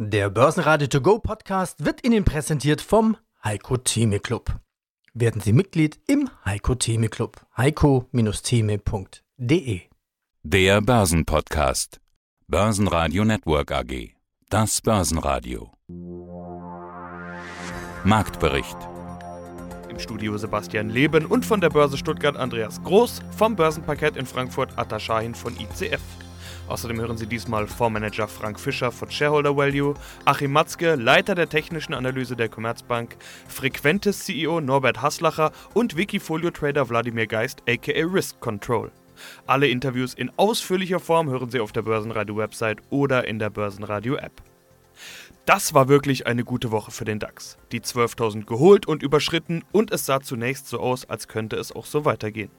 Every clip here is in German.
Der Börsenradio To Go Podcast wird Ihnen präsentiert vom Heiko Theme Club. Werden Sie Mitglied im Heiko Theme Club. heiko-theme.de Der Börsenpodcast. Börsenradio Network AG. Das Börsenradio. Marktbericht. Im Studio Sebastian Leben und von der Börse Stuttgart Andreas Groß, vom Börsenparkett in Frankfurt Atta Shahin von ICF. Außerdem hören Sie diesmal Fondsmanager Frank Fischer von Shareholder Value, Achim Matzke, Leiter der technischen Analyse der Commerzbank, Frequentes CEO Norbert Haslacher und Wikifolio-Trader Wladimir Geist aka Risk Control. Alle Interviews in ausführlicher Form hören Sie auf der Börsenradio-Website oder in der Börsenradio-App. Das war wirklich eine gute Woche für den DAX. Die 12.000 geholt und überschritten und es sah zunächst so aus, als könnte es auch so weitergehen.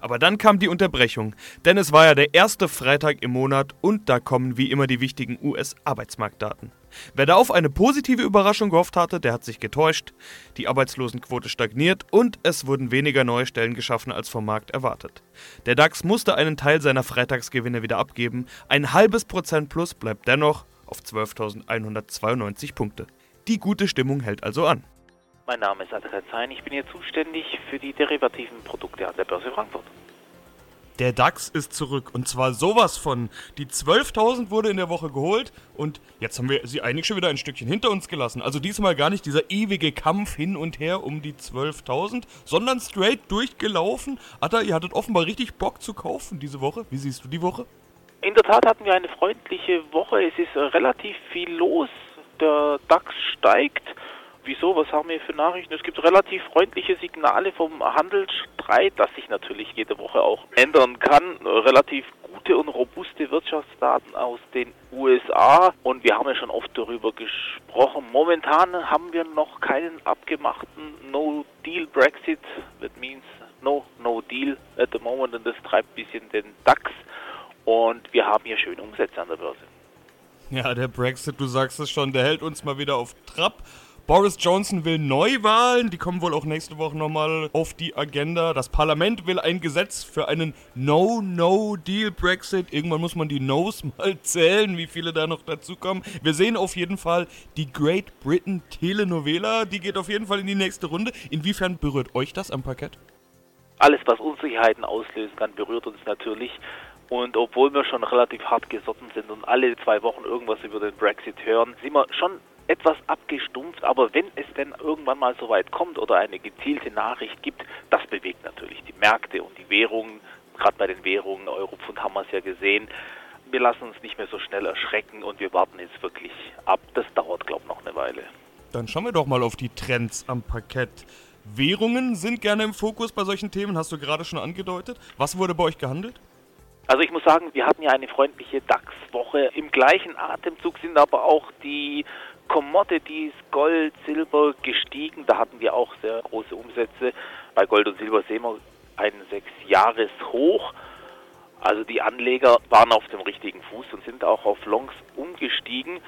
Aber dann kam die Unterbrechung, denn es war ja der erste Freitag im Monat und da kommen wie immer die wichtigen US-Arbeitsmarktdaten. Wer da auf eine positive Überraschung gehofft hatte, der hat sich getäuscht. Die Arbeitslosenquote stagniert und es wurden weniger neue Stellen geschaffen als vom Markt erwartet. Der DAX musste einen Teil seiner Freitagsgewinne wieder abgeben. Ein halbes Prozent plus bleibt dennoch auf 12.192 Punkte. Die gute Stimmung hält also an. Mein Name ist Andreas Hein, ich bin hier zuständig für die derivativen Produkte an der Börse Frankfurt. Der DAX ist zurück und zwar sowas von. Die 12.000 wurde in der Woche geholt und jetzt haben wir sie eigentlich schon wieder ein Stückchen hinter uns gelassen. Also diesmal gar nicht dieser ewige Kampf hin und her um die 12.000, sondern straight durchgelaufen. Atta, ihr hattet offenbar richtig Bock zu kaufen diese Woche. Wie siehst du die Woche? In der Tat hatten wir eine freundliche Woche. Es ist relativ viel los. Der DAX steigt. Wieso? Was haben wir für Nachrichten? Es gibt relativ freundliche Signale vom Handelsstreit, das sich natürlich jede Woche auch ändern kann. Relativ gute und robuste Wirtschaftsdaten aus den USA und wir haben ja schon oft darüber gesprochen. Momentan haben wir noch keinen abgemachten No-Deal Brexit. That means no, no deal at the moment und das treibt ein bisschen den DAX und wir haben hier schöne Umsätze an der Börse. Ja, der Brexit, du sagst es schon, der hält uns mal wieder auf Trab. Boris Johnson will Neuwahlen, die kommen wohl auch nächste Woche nochmal auf die Agenda. Das Parlament will ein Gesetz für einen No-No-Deal-Brexit. Irgendwann muss man die No's mal zählen, wie viele da noch dazukommen. Wir sehen auf jeden Fall die Great Britain Telenovela, die geht auf jeden Fall in die nächste Runde. Inwiefern berührt euch das am Parkett? Alles, was Unsicherheiten auslösen kann, berührt uns natürlich. Und obwohl wir schon relativ hart gesotten sind und alle zwei Wochen irgendwas über den Brexit hören, sind wir schon etwas abgestumpft, aber wenn es denn irgendwann mal so weit kommt oder eine gezielte Nachricht gibt, das bewegt natürlich die Märkte und die Währungen. Gerade bei den Währungen, Europfund haben wir es ja gesehen. Wir lassen uns nicht mehr so schnell erschrecken und wir warten jetzt wirklich ab. Das dauert, glaube ich, noch eine Weile. Dann schauen wir doch mal auf die Trends am Parkett. Währungen sind gerne im Fokus bei solchen Themen, hast du gerade schon angedeutet. Was wurde bei euch gehandelt? Also ich muss sagen, wir hatten ja eine freundliche DAX-Woche. Im gleichen Atemzug sind aber auch die Commodities, Gold, Silber gestiegen. Da hatten wir auch sehr große Umsätze. Bei Gold und Silber sehen wir einen Sechsjahreshoch. Also die Anleger waren auf dem richtigen Fuß und sind auch auf Longs umgestiegen.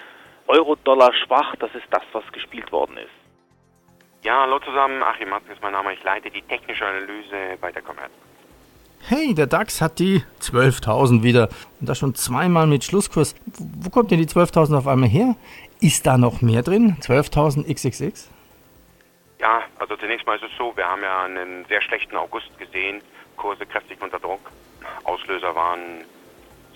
Euro-Dollar schwach, das ist das, was gespielt worden ist. Ja, hallo zusammen, Achim Matzke ist mein Name. Ich leite die technische Analyse bei der Commerz. Hey, der DAX hat die 12.000 wieder. Und das schon zweimal mit Schlusskurs. Wo kommt denn die 12.000 auf einmal her? Ist da noch mehr drin? 12.000 XXX? Ja, also zunächst mal ist es so, wir haben ja einen sehr schlechten August gesehen, Kurse kräftig unter Druck. Auslöser waren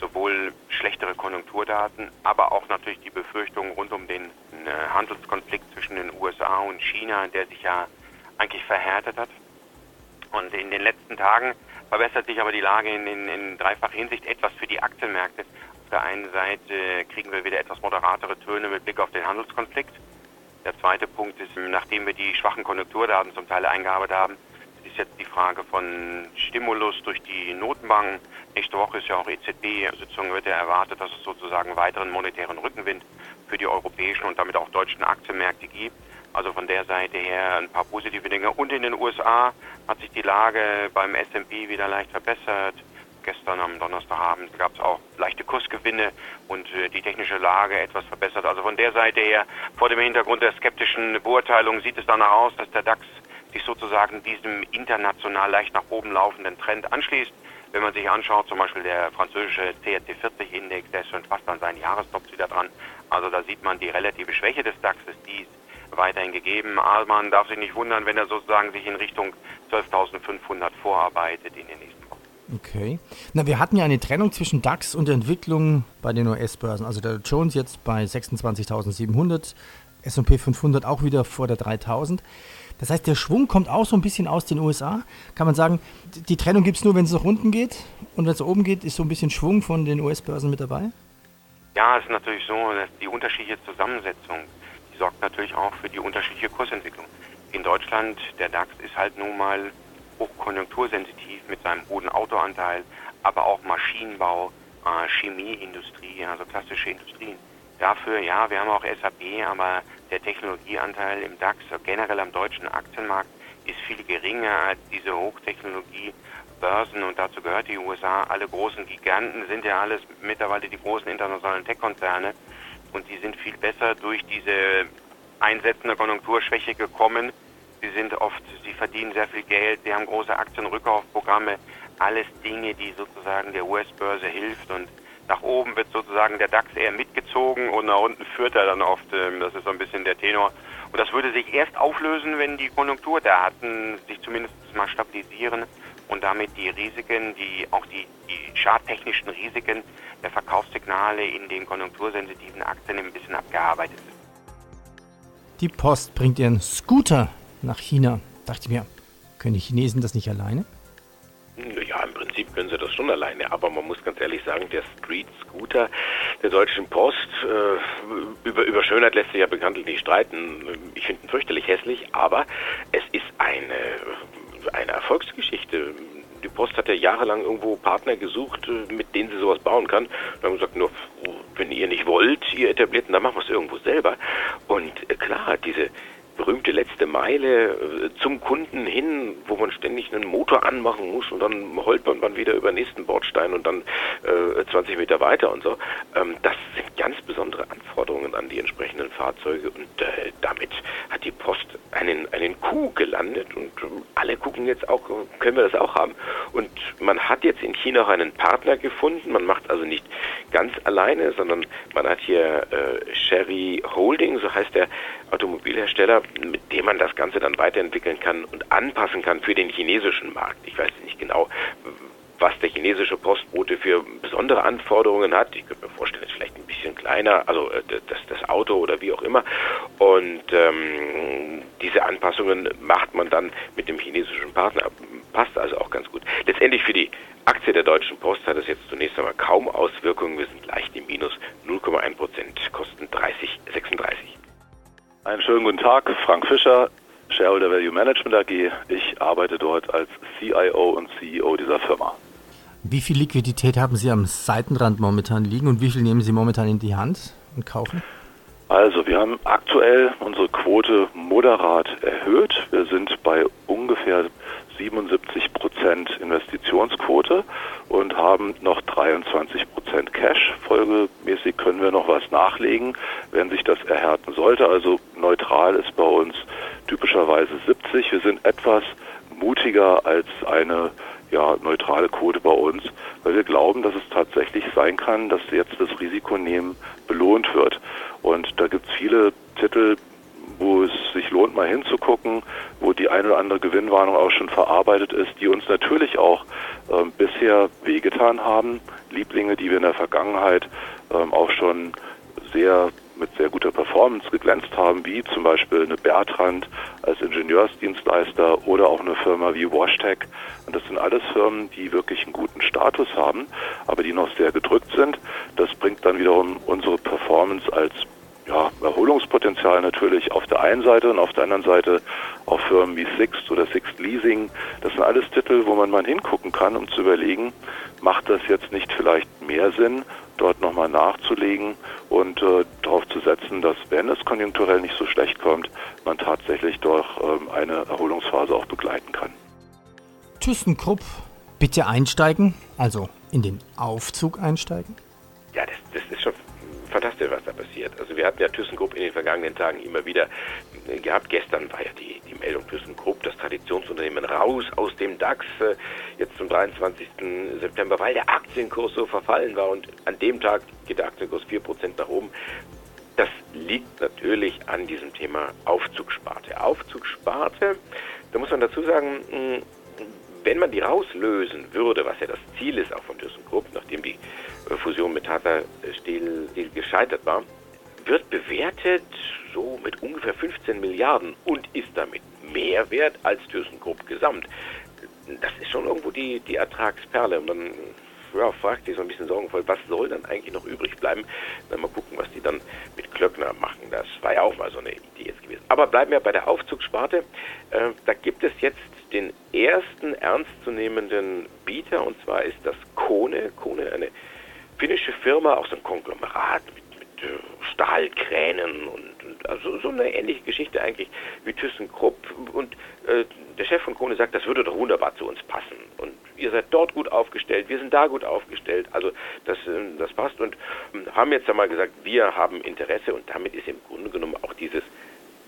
sowohl schlechtere Konjunkturdaten, aber auch natürlich die Befürchtungen rund um den äh, Handelskonflikt zwischen den USA und China, der sich ja eigentlich verhärtet hat. Und in den letzten Tagen verbessert sich aber die Lage in, in, in dreifacher Hinsicht etwas für die Aktienmärkte. Auf der einen Seite kriegen wir wieder etwas moderatere Töne mit Blick auf den Handelskonflikt. Der zweite Punkt ist, nachdem wir die schwachen Konjunkturdaten zum Teil eingearbeitet haben, ist jetzt die Frage von Stimulus durch die Notenbanken. Nächste Woche ist ja auch EZB-Sitzung, wird ja erwartet, dass es sozusagen weiteren monetären Rückenwind für die europäischen und damit auch deutschen Aktienmärkte gibt. Also von der Seite her ein paar positive Dinge. Und in den USA hat sich die Lage beim S&P wieder leicht verbessert. Gestern am Donnerstagabend gab es auch leichte Kursgewinne und äh, die technische Lage etwas verbessert. Also von der Seite her, vor dem Hintergrund der skeptischen Beurteilung, sieht es danach aus, dass der DAX sich sozusagen diesem international leicht nach oben laufenden Trend anschließt. Wenn man sich anschaut, zum Beispiel der französische CAC 40 Index, der ist schon fast an seinen Jahrestops wieder dran. Also da sieht man die relative Schwäche des DAXes, die weiterhin gegeben. Aber man darf sich nicht wundern, wenn er sozusagen sich in Richtung 12.500 vorarbeitet in den nächsten Wochen. Okay. Na, wir hatten ja eine Trennung zwischen DAX und der Entwicklung bei den US-Börsen. Also der Jones jetzt bei 26.700, S&P 500 auch wieder vor der 3.000. Das heißt, der Schwung kommt auch so ein bisschen aus den USA. Kann man sagen, die Trennung gibt es nur, wenn es nach unten geht und wenn es nach oben geht, ist so ein bisschen Schwung von den US-Börsen mit dabei? Ja, es ist natürlich so, dass die unterschiedliche Zusammensetzung, sorgt natürlich auch für die unterschiedliche Kursentwicklung. In Deutschland, der DAX ist halt nun mal hochkonjunktursensitiv mit seinem hohen Autoanteil, aber auch Maschinenbau, äh, Chemieindustrie, also klassische Industrien. Dafür, ja, wir haben auch SAP, aber der Technologieanteil im DAX, generell am deutschen Aktienmarkt, ist viel geringer als diese Hochtechnologie-Börsen und dazu gehört die USA. Alle großen Giganten sind ja alles mittlerweile die großen internationalen Tech-Konzerne und die sind viel besser durch diese einsetzende Konjunkturschwäche gekommen. Sie sind oft, sie verdienen sehr viel Geld, sie haben große Aktienrückkaufprogramme, alles Dinge, die sozusagen der US-Börse hilft und nach oben wird sozusagen der DAX eher mitgezogen und nach unten führt er dann oft. Ähm, das ist so ein bisschen der Tenor. Und das würde sich erst auflösen, wenn die Konjunkturdaten sich zumindest mal stabilisieren und damit die Risiken, die auch die, die charttechnischen Risiken der Verkaufssignale in den konjunktursensitiven Aktien ein bisschen abgearbeitet sind. Die Post bringt ihren Scooter nach China. Dachte ich mir, können die Chinesen das nicht alleine? Ja, im Prinzip können sie das schon alleine, aber man muss ganz ehrlich sagen, der Street Scooter der Deutschen Post, äh, über, über Schönheit lässt sich ja bekanntlich nicht streiten. Ich finde ihn fürchterlich hässlich, aber es ist eine, eine Erfolgsgeschichte. Die Post hat ja jahrelang irgendwo Partner gesucht, äh, mit denen sie sowas bauen kann. Und haben gesagt, nur wenn ihr nicht wollt, ihr etablierten, dann machen wir es irgendwo selber. Und äh, klar, diese berühmte Meile äh, zum Kunden hin, wo man ständig einen Motor anmachen muss und dann holpert man wieder über den nächsten Bordstein und dann äh, 20 Meter weiter und so. Ähm, das sind ganz besondere Anforderungen an die entsprechenden Fahrzeuge und äh, damit hat die Post einen, einen Coup gelandet und äh, alle gucken jetzt auch, können wir das auch haben. Und man hat jetzt in China auch einen Partner gefunden. Man macht also nicht ganz alleine, sondern man hat hier äh, Sherry Holding, so heißt der Automobilhersteller, mit dem man das Ganze dann weiterentwickeln kann und anpassen kann für den chinesischen Markt. Ich weiß nicht genau, was der chinesische Postbote für besondere Anforderungen hat. Ich könnte mir vorstellen, ist vielleicht ein bisschen kleiner, also äh, das, das Auto oder wie auch immer. Und ähm, diese Anpassungen macht man dann mit dem chinesischen Partner. Passt also auch ganz gut. Letztendlich für die Aktie der Deutschen Post hat es jetzt zunächst einmal kaum Auswirkungen. Wir sind leicht im Minus 0,1 Prozent, kosten 30,36. Einen schönen guten Tag, Frank Fischer, Shareholder Value Management AG. Ich arbeite dort als CIO und CEO dieser Firma. Wie viel Liquidität haben Sie am Seitenrand momentan liegen und wie viel nehmen Sie momentan in die Hand und kaufen? Also, wir haben aktuell unsere Quote moderat erhöht. Wir sind bei ungefähr 77 Prozent Investitionsquote und haben noch 23 Prozent Cash. Folgemäßig können wir noch was nachlegen, wenn sich das erhärten sollte. Also neutral ist bei uns typischerweise 70. Wir sind etwas mutiger als eine ja, neutrale Quote bei uns, weil wir glauben, dass es tatsächlich sein kann, dass jetzt das Risikonehmen belohnt wird. Und da gibt es viele Titel, wo es sich lohnt, mal hinzugucken, wo die eine oder andere Gewinnwarnung auch schon verarbeitet ist, die uns natürlich auch ähm, bisher wehgetan haben. Lieblinge, die wir in der Vergangenheit ähm, auch schon sehr mit sehr guter Performance geglänzt haben, wie zum Beispiel eine Bertrand als Ingenieursdienstleister oder auch eine Firma wie WashTech. Und das sind alles Firmen, die wirklich einen guten Status haben, aber die noch sehr gedrückt sind. Das bringt dann wiederum unsere Performance als ja, Erholungspotenzial natürlich auf der einen Seite und auf der anderen Seite auch Firmen wie Sixt oder Sixt Leasing. Das sind alles Titel, wo man mal hingucken kann, um zu überlegen, macht das jetzt nicht vielleicht mehr Sinn, dort nochmal nachzulegen und äh, darauf zu setzen, dass wenn es konjunkturell nicht so schlecht kommt, man tatsächlich doch ähm, eine Erholungsphase auch begleiten kann. ThyssenKrupp, bitte einsteigen, also in den Aufzug einsteigen? Ja, das, das ist schon fantastisch, was da passiert. Also wir hatten ja ThyssenKrupp in den vergangenen Tagen immer wieder gehabt. Gestern war ja die, die Meldung ThyssenKrupp, das Traditionsunternehmen, raus aus dem DAX, äh, jetzt zum 23. September, weil der Aktienkurs so verfallen war und an dem Tag geht der Aktienkurs 4% nach oben. Das liegt natürlich an diesem Thema Aufzugsparte. Aufzugsparte, da muss man dazu sagen, wenn man die rauslösen würde, was ja das Ziel ist auch von ThyssenKrupp, nachdem die Fusion mit Tata Steel, Steel gescheitert war, wird bewertet so mit ungefähr 15 Milliarden und ist damit mehr wert als ThyssenKrupp gesamt. Das ist schon irgendwo die, die Ertragsperle. Und dann ja, fragt sich so ein bisschen sorgenvoll, was soll dann eigentlich noch übrig bleiben? Dann mal gucken, was die dann mit Klöckner machen. Das war ja auch mal so eine Idee jetzt gewesen. Aber bleiben wir bei der Aufzugssparte. Äh, da gibt es jetzt den ersten ernstzunehmenden Bieter und zwar ist das Kone. Kone, eine finnische Firma, auch so ein Konglomerat mit, äh, Stahlkränen und, und, also so eine ähnliche Geschichte eigentlich wie ThyssenKrupp. Und äh, der Chef von Kone sagt, das würde doch wunderbar zu uns passen. Und ihr seid dort gut aufgestellt, wir sind da gut aufgestellt. Also das, äh, das passt und ähm, haben jetzt einmal gesagt, wir haben Interesse und damit ist im Grunde genommen auch dieses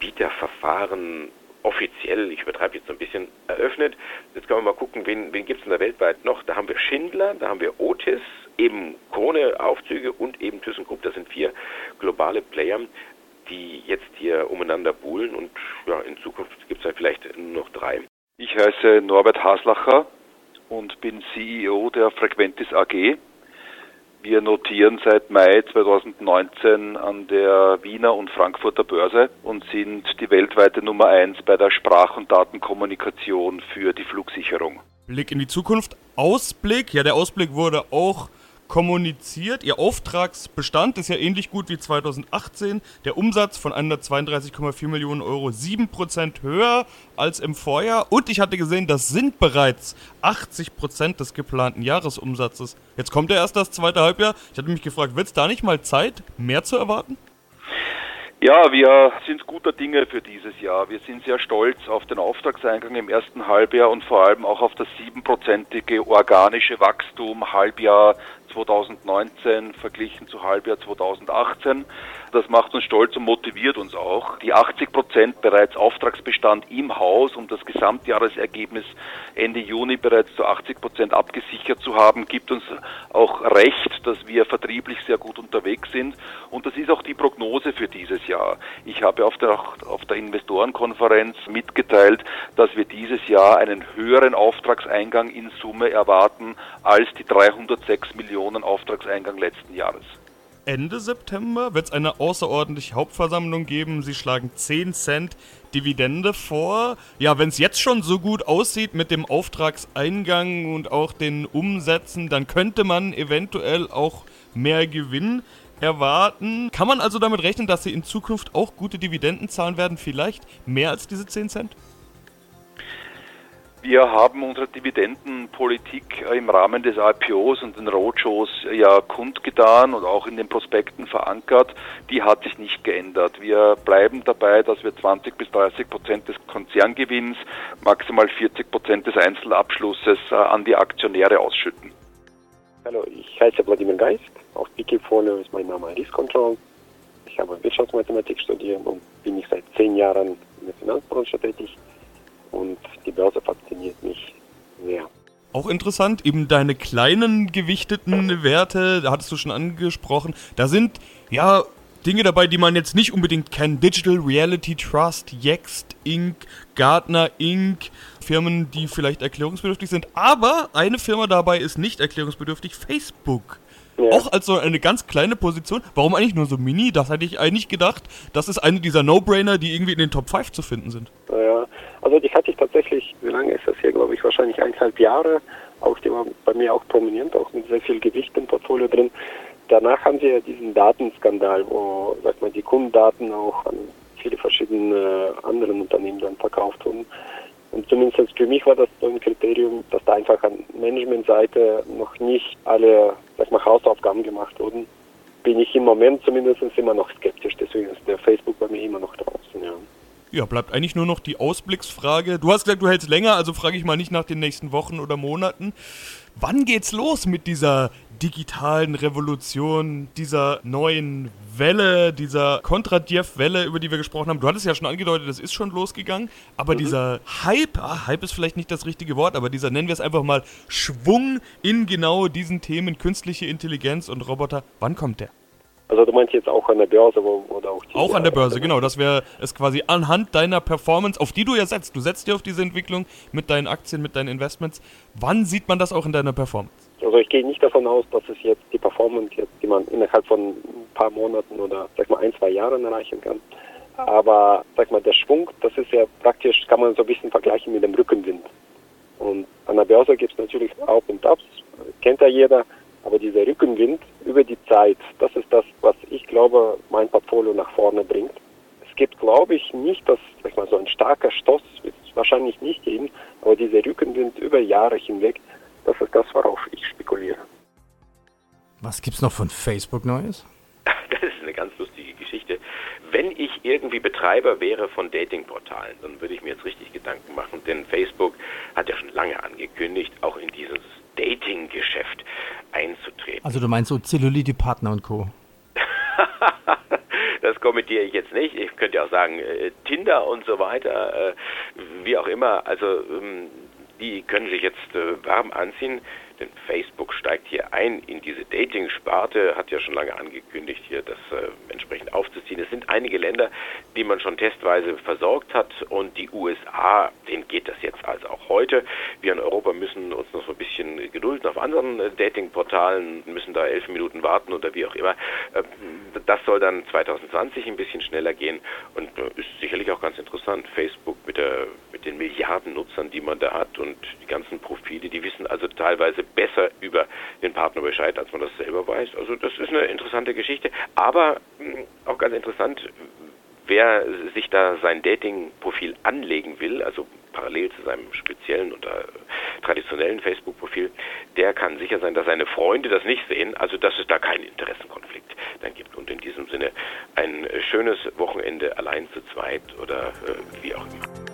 Bieterverfahren offiziell, ich übertreibe jetzt so ein bisschen, eröffnet. Jetzt können wir mal gucken, wen, wen gibt es denn da weltweit noch? Da haben wir Schindler, da haben wir Otis, eben Krone-Aufzüge und eben ThyssenKrupp. Das sind vier globale Player, die jetzt hier umeinander buhlen und ja, in Zukunft gibt es dann vielleicht noch drei. Ich heiße Norbert Haslacher und bin CEO der Frequentis AG. Wir notieren seit Mai 2019 an der Wiener und Frankfurter Börse und sind die weltweite Nummer eins bei der Sprach- und Datenkommunikation für die Flugsicherung. Blick in die Zukunft, Ausblick, ja der Ausblick wurde auch kommuniziert. Ihr Auftragsbestand ist ja ähnlich gut wie 2018. Der Umsatz von 132,4 Millionen Euro 7% höher als im Vorjahr. Und ich hatte gesehen, das sind bereits 80% des geplanten Jahresumsatzes. Jetzt kommt ja erst das zweite Halbjahr. Ich hatte mich gefragt, wird es da nicht mal Zeit, mehr zu erwarten? Ja, wir sind guter Dinge für dieses Jahr. Wir sind sehr stolz auf den Auftragseingang im ersten Halbjahr und vor allem auch auf das siebenprozentige organische Wachstum Halbjahr 2019 verglichen zu Halbjahr 2018. Das macht uns stolz und motiviert uns auch. Die 80 Prozent bereits Auftragsbestand im Haus, um das Gesamtjahresergebnis Ende Juni bereits zu 80 Prozent abgesichert zu haben, gibt uns auch recht, dass wir vertrieblich sehr gut unterwegs sind. Und das ist auch die Prognose für dieses Jahr. Ich habe auf der, auf der Investorenkonferenz mitgeteilt, dass wir dieses Jahr einen höheren Auftragseingang in Summe erwarten als die 306 Millionen Auftragseingang letzten Jahres. Ende September wird es eine außerordentliche Hauptversammlung geben. Sie schlagen 10 Cent Dividende vor. Ja, wenn es jetzt schon so gut aussieht mit dem Auftragseingang und auch den Umsätzen, dann könnte man eventuell auch mehr Gewinn erwarten. Kann man also damit rechnen, dass Sie in Zukunft auch gute Dividenden zahlen werden? Vielleicht mehr als diese 10 Cent? Wir haben unsere Dividendenpolitik im Rahmen des IPOs und den Roadshows ja kundgetan und auch in den Prospekten verankert. Die hat sich nicht geändert. Wir bleiben dabei, dass wir 20 bis 30 Prozent des Konzerngewinns, maximal 40 Prozent des Einzelabschlusses äh, an die Aktionäre ausschütten. Hallo, ich heiße Wladimir Geist. Auf Wikifolio ist mein Name Risk Control. Ich habe Wirtschaftsmathematik studiert und bin ich seit zehn Jahren in der Finanzbranche tätig und die Börse fasziniert mich sehr. Auch interessant, eben deine kleinen gewichteten Werte, da hattest du schon angesprochen, da sind ja Dinge dabei, die man jetzt nicht unbedingt kennt. Digital Reality Trust, Yext Inc., Gartner Inc., Firmen, die vielleicht erklärungsbedürftig sind. Aber eine Firma dabei ist nicht erklärungsbedürftig, Facebook. Ja. Auch als so eine ganz kleine Position. Warum eigentlich nur so mini? Das hätte ich eigentlich gedacht. Das ist eine dieser No-Brainer, die irgendwie in den Top 5 zu finden sind. Ja, also die hatte ich tatsächlich, wie lange ist das hier, glaube ich, wahrscheinlich eineinhalb Jahre. Auch die war bei mir auch prominent, auch mit sehr viel Gewicht im Portfolio drin. Danach haben sie ja diesen Datenskandal, wo, sag mal, die Kundendaten auch an viele verschiedene anderen Unternehmen dann verkauft wurden. Und zumindest für mich war das so ein Kriterium, dass da einfach an Managementseite noch nicht alle sag mal, Hausaufgaben gemacht wurden. Bin ich im Moment zumindest immer noch skeptisch, deswegen ist der Facebook bei mir immer noch draußen. Ja. Ja, bleibt eigentlich nur noch die Ausblicksfrage. Du hast gesagt, du hältst länger, also frage ich mal nicht nach den nächsten Wochen oder Monaten. Wann geht's los mit dieser digitalen Revolution, dieser neuen Welle, dieser Kontradiev-Welle, über die wir gesprochen haben. Du hattest ja schon angedeutet, das ist schon losgegangen, aber mhm. dieser Hype, ah, Hype ist vielleicht nicht das richtige Wort, aber dieser, nennen wir es einfach mal, Schwung in genau diesen Themen künstliche Intelligenz und Roboter, wann kommt der? Also du meinst jetzt auch an der Börse wo, oder auch Auch an der Börse, genau. Das wäre es quasi anhand deiner Performance, auf die du ja setzt. Du setzt ja auf diese Entwicklung mit deinen Aktien, mit deinen Investments. Wann sieht man das auch in deiner Performance? Also ich gehe nicht davon aus, dass es jetzt die Performance jetzt, die man innerhalb von ein paar Monaten oder sag mal ein, zwei Jahren erreichen kann. Aber sag mal, der Schwung, das ist ja praktisch, kann man so ein bisschen vergleichen mit dem Rückenwind. Und an der Börse gibt es natürlich Auf und Ups, kennt ja jeder. Aber dieser Rückenwind über die Zeit, das ist das, was ich glaube, mein Portfolio nach vorne bringt. Es gibt, glaube ich, nicht, dass sag ich mal, so ein starker Stoß wird es wahrscheinlich nicht geben, aber dieser Rückenwind über Jahre hinweg, das ist das, worauf ich spekuliere. Was gibt es noch von Facebook Neues? Das ist eine ganz lustige Geschichte. Wenn ich irgendwie Betreiber wäre von Datingportalen, dann würde ich mir jetzt richtig Gedanken machen, denn Facebook hat ja schon lange angekündigt, auch in dieses Dating-Geschäft einzutreten. Also du meinst so Zellulite-Partner und Co. das kommentiere ich jetzt nicht. Ich könnte ja auch sagen, äh, Tinder und so weiter, äh, wie auch immer. Also ähm, die können sich jetzt äh, warm anziehen. Denn Facebook steigt hier ein in diese Dating-Sparte, hat ja schon lange angekündigt, hier das äh, entsprechend aufzuziehen. Es sind einige Länder, die man schon testweise versorgt hat und die USA, denen geht das jetzt also auch heute. Wir in Europa müssen uns noch so ein bisschen gedulden auf anderen äh, Dating-Portalen, müssen da elf Minuten warten oder wie auch immer. Äh, das soll dann 2020 ein bisschen schneller gehen und äh, ist sicherlich auch ganz interessant. Facebook mit, der, mit den Milliarden Nutzern, die man da hat und die ganzen Profile, die wissen also teilweise besser über den Partner Bescheid, als man das selber weiß. Also das ist eine interessante Geschichte. Aber hm, auch ganz interessant, wer sich da sein Dating-Profil anlegen will, also parallel zu seinem speziellen oder traditionellen Facebook-Profil, der kann sicher sein, dass seine Freunde das nicht sehen, also dass es da keinen Interessenkonflikt dann gibt. Und in diesem Sinne ein schönes Wochenende allein zu zweit oder äh, wie auch immer.